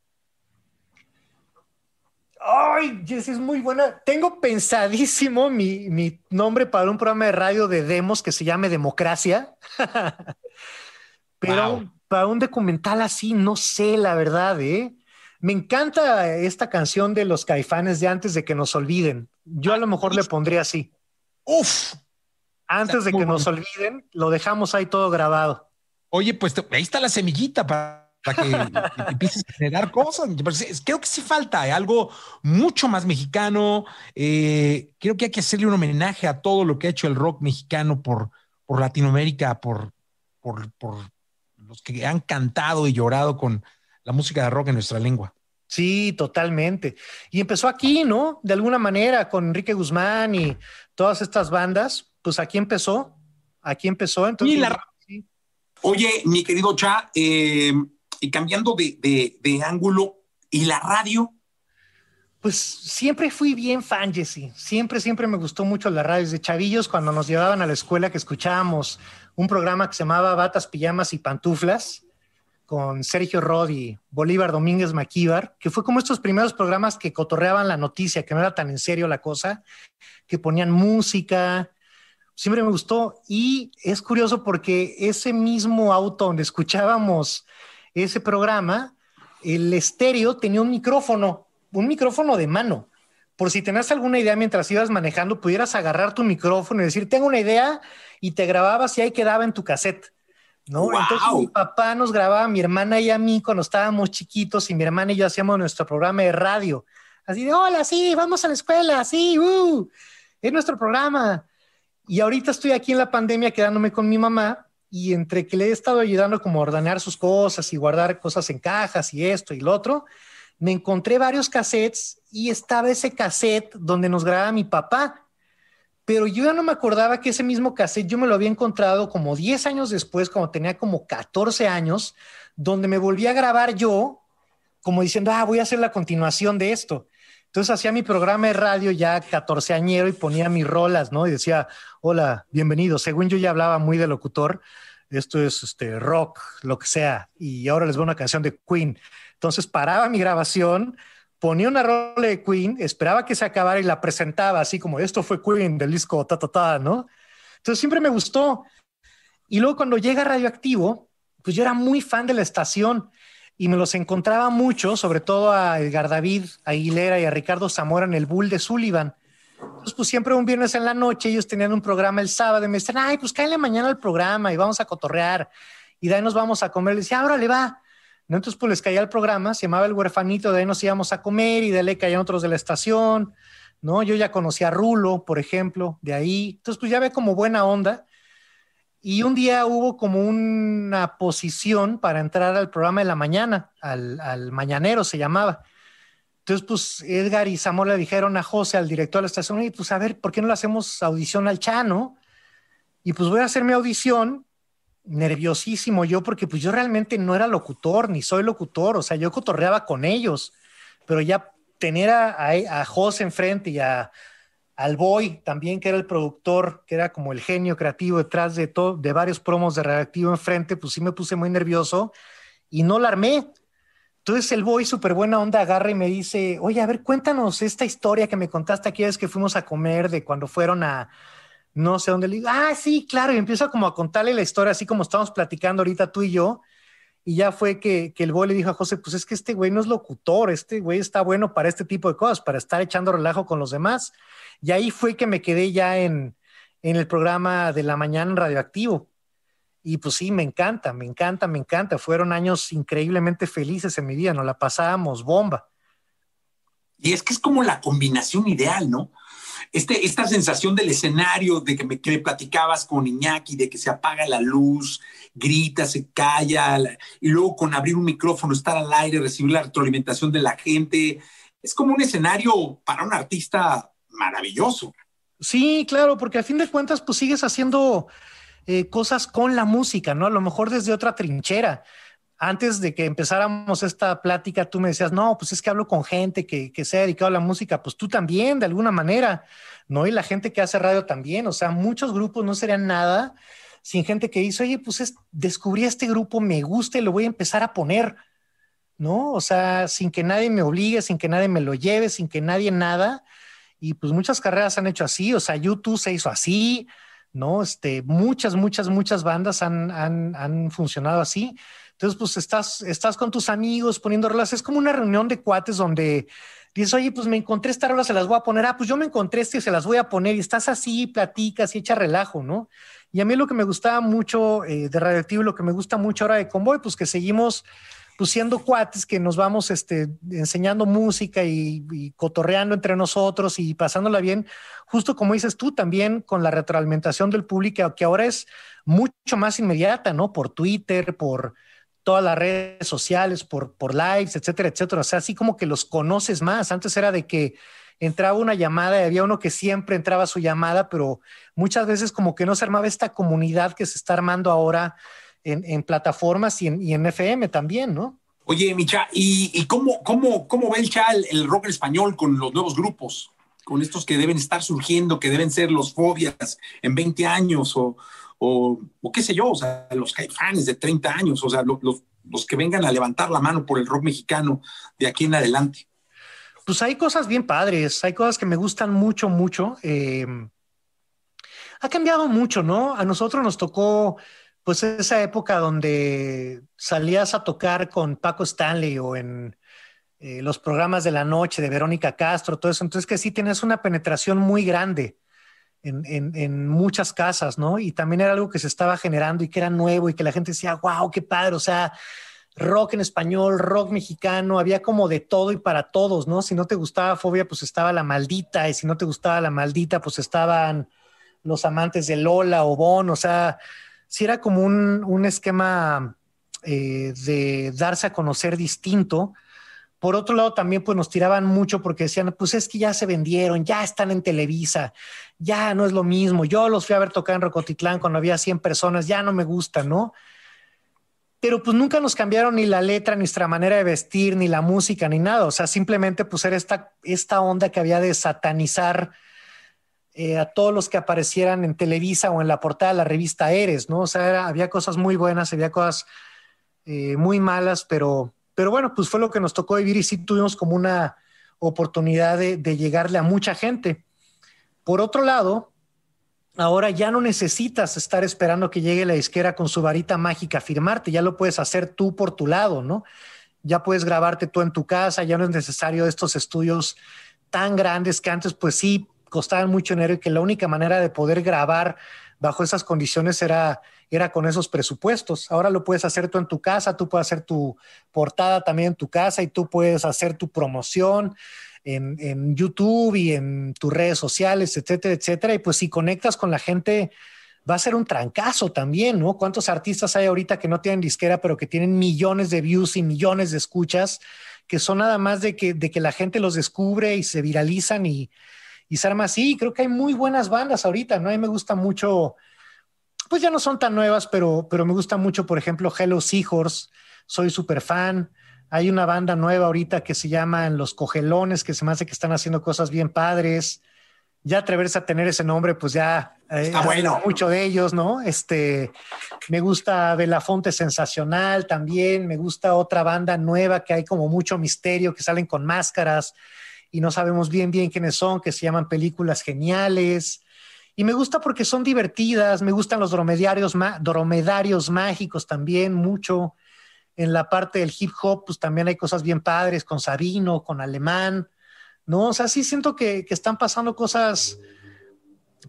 Ay, Jess, es muy buena. Tengo pensadísimo mi, mi, nombre para un programa de radio de demos que se llame Democracia. Pero wow. para un documental así, no sé, la verdad, ¿eh? Me encanta esta canción de los caifanes de antes de que nos olviden. Yo a lo mejor le pondría así. Uf. Antes de que nos olviden, lo dejamos ahí todo grabado. Oye, pues ahí está la semillita para para que, que empieces a generar cosas. Creo que sí falta ¿eh? algo mucho más mexicano. Eh, creo que hay que hacerle un homenaje a todo lo que ha hecho el rock mexicano por, por Latinoamérica, por, por, por los que han cantado y llorado con la música de rock en nuestra lengua. Sí, totalmente. Y empezó aquí, ¿no? De alguna manera, con Enrique Guzmán y todas estas bandas, pues aquí empezó, aquí empezó. Entonces, la... sí. Oye, mi querido Cha, eh, y cambiando de, de, de, ángulo, ¿y la radio? Pues siempre fui bien fan, Jesse. Siempre, siempre me gustó mucho la radio. Desde chavillos, cuando nos llevaban a la escuela, que escuchábamos un programa que se llamaba Batas, Pijamas y Pantuflas, con Sergio Rod y Bolívar Domínguez Maquíbar, que fue como estos primeros programas que cotorreaban la noticia, que no era tan en serio la cosa, que ponían música. Siempre me gustó. Y es curioso porque ese mismo auto donde escuchábamos ese programa, el estéreo tenía un micrófono, un micrófono de mano. Por si tenías alguna idea mientras ibas manejando, pudieras agarrar tu micrófono y decir, tengo una idea, y te grababas y ahí quedaba en tu cassette. ¿no? Wow. Entonces mi papá nos grababa, mi hermana y a mí cuando estábamos chiquitos y mi hermana y yo hacíamos nuestro programa de radio. Así de, hola, sí, vamos a la escuela, sí, uh, es nuestro programa. Y ahorita estoy aquí en la pandemia quedándome con mi mamá y entre que le he estado ayudando como a ordenar sus cosas y guardar cosas en cajas y esto y lo otro, me encontré varios cassettes y estaba ese cassette donde nos grababa mi papá. pero yo ya no me acordaba que ese mismo cassette yo me lo había encontrado como 10 años después, cuando tenía como 14 años, donde me volví a grabar yo, como diciendo, ah, voy a hacer la continuación de esto. Entonces hacía mi programa de radio ya 14 añero y ponía mis rolas, ¿no? Y decía, hola, bienvenido. Según yo ya hablaba muy de locutor, esto es este rock, lo que sea, y ahora les voy una canción de Queen. Entonces paraba mi grabación, ponía una rola de Queen, esperaba que se acabara y la presentaba así como esto fue Queen del disco ta ta ta, ¿no? Entonces siempre me gustó. Y luego cuando llega Radioactivo, pues yo era muy fan de la estación y me los encontraba mucho, sobre todo a Edgar David Aguilera y a Ricardo Zamora en el Bull de Sullivan. Entonces, pues siempre un viernes en la noche ellos tenían un programa el sábado y me decían, ay, pues cállale mañana al programa y vamos a cotorrear y de ahí nos vamos a comer. Le decía, ahora le va. Entonces, pues les caía el programa, se llamaba El Huerfanito, de ahí nos íbamos a comer y de ahí caían otros de la estación, ¿no? Yo ya conocía a Rulo, por ejemplo, de ahí. Entonces, pues ya ve como buena onda. Y un día hubo como una posición para entrar al programa de la mañana, al, mañanero se llamaba. Entonces, pues Edgar y Zamora le dijeron a José, al director de la estación, y pues a ver, ¿por qué no le hacemos audición al Chano? Y pues voy a hacer mi audición, nerviosísimo yo, porque pues yo realmente no era locutor, ni soy locutor, o sea, yo cotorreaba con ellos, pero ya tener a, a, José enfrente y a, al Boy también, que era el productor, que era como el genio creativo detrás de, todo, de varios promos de Reactivo enfrente, pues sí me puse muy nervioso y no la armé. Entonces el boy, súper buena onda, agarra y me dice, oye, a ver, cuéntanos esta historia que me contaste aquí es que fuimos a comer de cuando fueron a no sé dónde. Le digo, ah, sí, claro, y empieza como a contarle la historia, así como estamos platicando ahorita tú y yo. Y ya fue que, que el boy le dijo a José, pues es que este güey no es locutor, este güey está bueno para este tipo de cosas, para estar echando relajo con los demás. Y ahí fue que me quedé ya en, en el programa de la mañana Radioactivo. Y pues sí, me encanta, me encanta, me encanta. Fueron años increíblemente felices en mi vida, nos la pasábamos bomba. Y es que es como la combinación ideal, ¿no? Este, esta sensación del escenario, de que me, que platicabas con Iñaki, de que se apaga la luz, grita, se calla, y luego con abrir un micrófono, estar al aire, recibir la retroalimentación de la gente. Es como un escenario para un artista maravilloso. Sí, claro, porque a fin de cuentas, pues sigues haciendo eh, cosas con la música, ¿no? A lo mejor desde otra trinchera. Antes de que empezáramos esta plática, tú me decías, no, pues es que hablo con gente que, que se ha dedicado a la música, pues tú también, de alguna manera, ¿no? Y la gente que hace radio también, o sea, muchos grupos no serían nada sin gente que dice, oye, pues descubrí este grupo, me gusta y lo voy a empezar a poner, ¿no? O sea, sin que nadie me obligue, sin que nadie me lo lleve, sin que nadie nada. Y pues muchas carreras han hecho así, o sea, YouTube se hizo así, ¿no? Este, muchas, muchas, muchas bandas han, han, han funcionado así. Entonces, pues estás, estás con tus amigos poniendo rolas. Es como una reunión de cuates donde dices, oye, pues me encontré esta rola, se las voy a poner. Ah, pues yo me encontré este, se las voy a poner. Y estás así, platicas y echa relajo, ¿no? Y a mí lo que me gustaba mucho eh, de Radioactivo, lo que me gusta mucho ahora de Convoy, pues que seguimos pues siendo cuates que nos vamos este, enseñando música y, cotorreando entre nosotros y pasándola bien, justo como dices tú, también con la retroalimentación del público, que ahora es mucho más inmediata, ¿no? Por Twitter, por todas las redes sociales, por, por lives, etcétera, etcétera. O sea, así como que los conoces más. Antes era de que entraba una llamada y había uno que siempre entraba a su llamada, pero muchas veces como que no se armaba esta comunidad que se está armando ahora en, plataformas y en, y en, FM también, ¿no? Oye, Micha, ¿y, y cómo, cómo, cómo ve el Chal el rock español con los nuevos grupos? Con estos que deben estar surgiendo, que deben ser los fobias en 20 años o, o, o qué sé yo, o sea, los caifanes de 30 años, o sea, los, los que vengan a levantar la mano por el rock mexicano de aquí en adelante. Pues hay cosas bien padres, hay cosas que me gustan mucho, mucho. Eh, ha cambiado mucho, ¿no? A nosotros nos tocó pues esa época donde salías a tocar con Paco Stanley o en eh, los programas de la noche de Verónica Castro, todo eso, entonces que sí tienes una penetración muy grande en, en, muchas casas, ¿no? Y también era algo que se estaba generando y que era nuevo y que la gente decía, wow, qué padre, o sea, rock en español, rock mexicano, había como de todo y para todos, ¿no? Si no te gustaba Fobia, pues estaba la maldita, y si no te gustaba la maldita, pues estaban los amantes de Lola o Bon, o sea, si era como un, esquema eh, de darse a conocer distinto, Por otro lado, también pues nos tiraban mucho porque decían, pues es que ya se vendieron, ya están en Televisa, ya no es lo mismo. Yo los fui a ver tocar en Rocotitlán cuando había 100 personas, ya no me gusta, ¿no? Pero pues nunca nos cambiaron ni la letra, ni nuestra manera de vestir, ni la música, ni nada. O sea, simplemente pues era esta, esta onda que había de satanizar eh, a todos los que aparecieran en Televisa o en la portada de la revista Eres, ¿no? O sea, había cosas muy buenas, había cosas eh, muy malas, pero pero bueno, pues fue lo que nos tocó vivir y sí tuvimos como una oportunidad de, llegarle a mucha gente. Por otro lado, ahora ya no necesitas estar esperando que llegue la disquera con su varita mágica a firmarte, ya lo puedes hacer tú por tu lado, ¿no? Ya puedes grabarte tú en tu casa, ya no es necesario estos estudios tan grandes que antes pues sí costaban mucho dinero y que la única manera de poder grabar bajo esas condiciones era era con esos presupuestos. Ahora lo puedes hacer tú en tu casa, tú puedes hacer tu portada también en tu casa y tú puedes hacer tu promoción en, YouTube y en tus redes sociales, etcétera, etcétera. Y pues si conectas con la gente, va a ser un trancazo también, ¿no? ¿Cuántos artistas hay ahorita que no tienen disquera, pero que tienen millones de views y millones de escuchas, que son nada más de que, de que la gente los descubre y se viralizan y, y se arma así? Creo que hay muy buenas bandas ahorita, ¿no? A mí me gusta mucho pues ya no son tan nuevas, pero, pero me gusta mucho, por ejemplo, Hello Seahorse, soy súper fan. Hay una banda nueva ahorita que se llama Los Cogelones, que se me hace que están haciendo cosas bien padres. Ya atreverse a tener ese nombre, pues ya eh, está bueno. Mucho de ellos, ¿no? Este, me gusta Belafonte Sensacional también. Me gusta otra banda nueva que hay como mucho misterio, que salen con máscaras y no sabemos bien bien quiénes son, que se llaman Películas Geniales. Y me gusta porque son divertidas, me gustan los dromedarios, dromedarios mágicos también mucho. En la parte del hip hop, pues también hay cosas bien padres con Sabino, con Alemán, ¿no? O sea, sí siento que, están pasando cosas,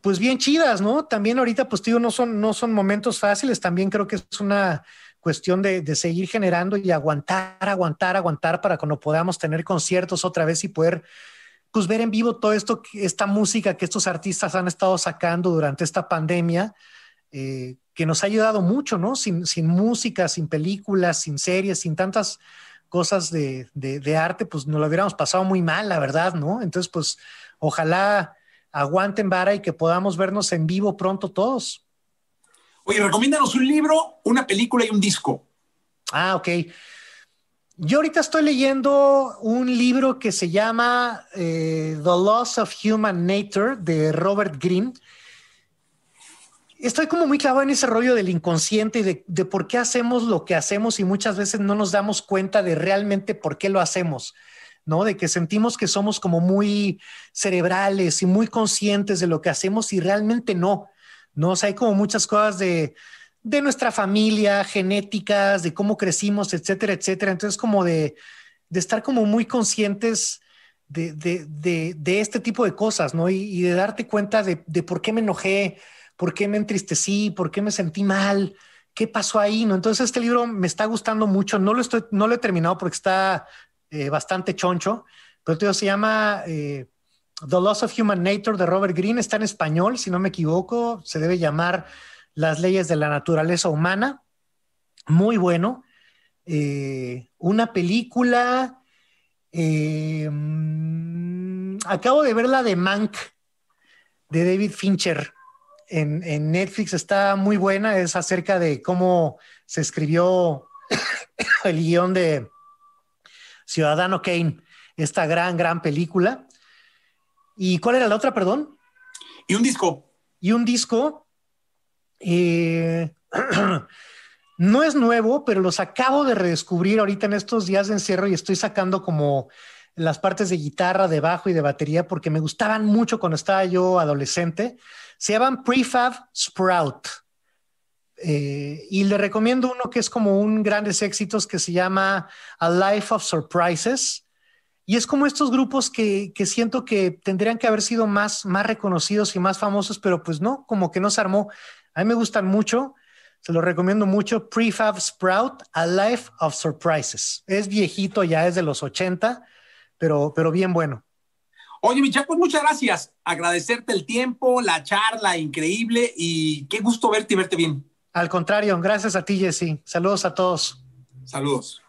pues bien chidas, ¿no? También ahorita, pues digo, no son, no son momentos fáciles, también creo que es una cuestión de, seguir generando y aguantar, aguantar, aguantar para cuando podamos tener conciertos otra vez y poder pues ver en vivo todo esto, esta música que estos artistas han estado sacando durante esta pandemia, eh, que nos ha ayudado mucho, ¿no? Sin, música, sin películas, sin series, sin tantas cosas de, arte, pues nos lo hubiéramos pasado muy mal, la verdad, ¿no? Entonces, pues ojalá aguanten vara y que podamos vernos en vivo pronto todos. Oye, recomiéndanos un libro, una película y un disco. Ah, ok. Yo ahorita estoy leyendo un libro que se llama eh, The Loss of Human Nature de Robert Greene. Estoy como muy clavado en ese rollo del inconsciente y de, de, por qué hacemos lo que hacemos y muchas veces no nos damos cuenta de realmente por qué lo hacemos, ¿no? De que sentimos que somos como muy cerebrales y muy conscientes de lo que hacemos y realmente no, ¿no? O sea, hay como muchas cosas de, de nuestra familia, genéticas, de cómo crecimos, etcétera, etcétera. Entonces, como de, estar como muy conscientes de, este tipo de cosas, ¿no? Y, de darte cuenta de, por qué me enojé, por qué me entristecí, por qué me sentí mal, qué pasó ahí, ¿no? Entonces, este libro me está gustando mucho. No lo, estoy, no lo he terminado porque está eh, bastante choncho, pero se llama... Eh, The Loss of Human Nature de Robert Greene está en español, si no me equivoco, se debe llamar las leyes de la naturaleza humana, muy bueno. Eh, una película, eh, acabo de ver la de Mank, de David Fincher, en, Netflix, está muy buena, es acerca de cómo se escribió el guion de Ciudadano Kane, esta gran, gran película. ¿Y cuál era la otra, perdón? Y un disco. Y un disco, eh, no es nuevo, pero los acabo de redescubrir ahorita en estos días de encierro y estoy sacando como las partes de guitarra, de bajo y de batería porque me gustaban mucho cuando estaba yo adolescente. Se llaman Prefab Sprout. Eh, y le recomiendo uno que es como un grandes éxitos que se llama A Life of Surprises. Y es como estos grupos que, que, siento que tendrían que haber sido más, más reconocidos y más famosos, pero pues no, como que no se armó. A mí me gustan mucho, se los recomiendo mucho. Prefab Sprout, A Life of Surprises. Es viejito, ya es de los 80, pero, pero bien bueno. Oye, Micha, pues muchas gracias. Agradecerte el tiempo, la charla increíble y qué gusto verte y verte bien. Al contrario, gracias a ti, Jesse. Saludos a todos. Saludos.